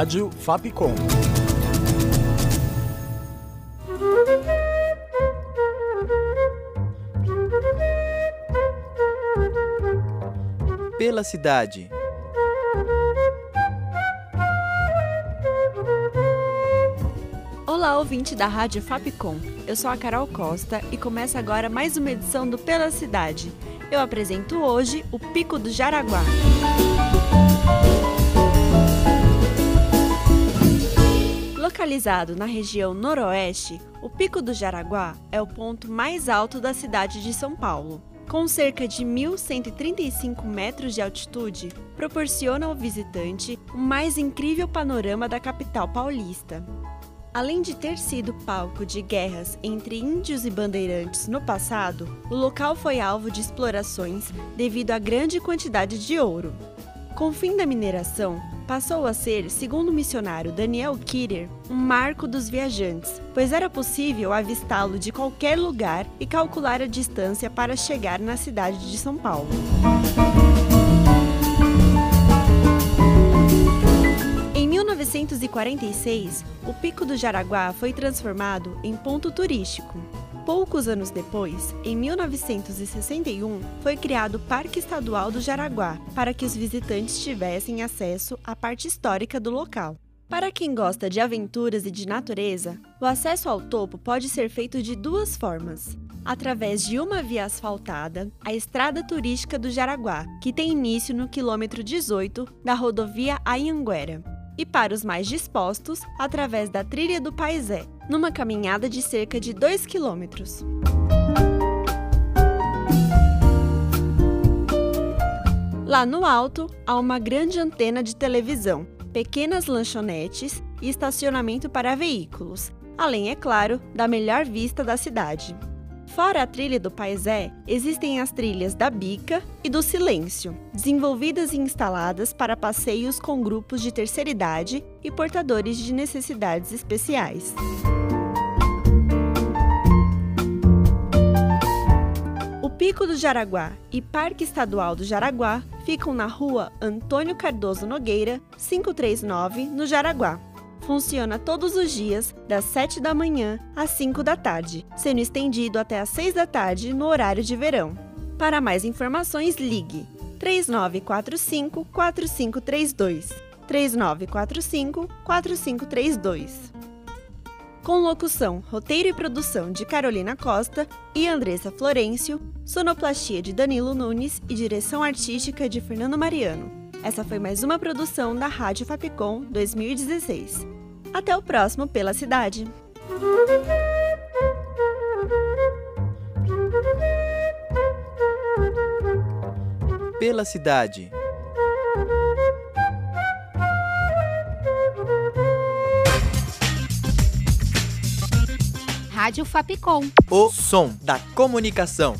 Rádio Fapcom. Pela cidade. Olá, ouvinte da Rádio Fapcom. Eu sou a Carol Costa e começa agora mais uma edição do Pela Cidade. Eu apresento hoje o Pico do Jaraguá. Localizado na região noroeste, o Pico do Jaraguá é o ponto mais alto da cidade de São Paulo. Com cerca de 1.135 metros de altitude, proporciona ao visitante o mais incrível panorama da capital paulista. Além de ter sido palco de guerras entre índios e bandeirantes no passado, o local foi alvo de explorações devido à grande quantidade de ouro. Com o fim da mineração, passou a ser, segundo o missionário Daniel Kirer, um marco dos viajantes, pois era possível avistá-lo de qualquer lugar e calcular a distância para chegar na cidade de São Paulo. Em 1946, o Pico do Jaraguá foi transformado em ponto turístico. Poucos anos depois, em 1961, foi criado o Parque Estadual do Jaraguá para que os visitantes tivessem acesso à parte histórica do local. Para quem gosta de aventuras e de natureza, o acesso ao topo pode ser feito de duas formas. Através de uma via asfaltada, a Estrada Turística do Jaraguá, que tem início no quilômetro 18 da rodovia Anhanguera e para os mais dispostos, através da Trilha do Paisé, numa caminhada de cerca de 2 quilômetros. Lá no alto, há uma grande antena de televisão, pequenas lanchonetes e estacionamento para veículos, além, é claro, da melhor vista da cidade. Fora a trilha do Paisé, existem as trilhas da Bica e do Silêncio, desenvolvidas e instaladas para passeios com grupos de terceira idade e portadores de necessidades especiais. O Pico do Jaraguá e Parque Estadual do Jaraguá ficam na rua Antônio Cardoso Nogueira, 539, no Jaraguá. Funciona todos os dias, das 7 da manhã às 5 da tarde, sendo estendido até às 6 da tarde no horário de verão. Para mais informações, ligue 3945 4532. 3945 4532. Com locução, roteiro e produção de Carolina Costa e Andressa Florencio, sonoplastia de Danilo Nunes e direção artística de Fernando Mariano. Essa foi mais uma produção da Rádio Fapcom 2016. Até o próximo Pela Cidade. Pela cidade. Rádio Fapcom. O som da comunicação.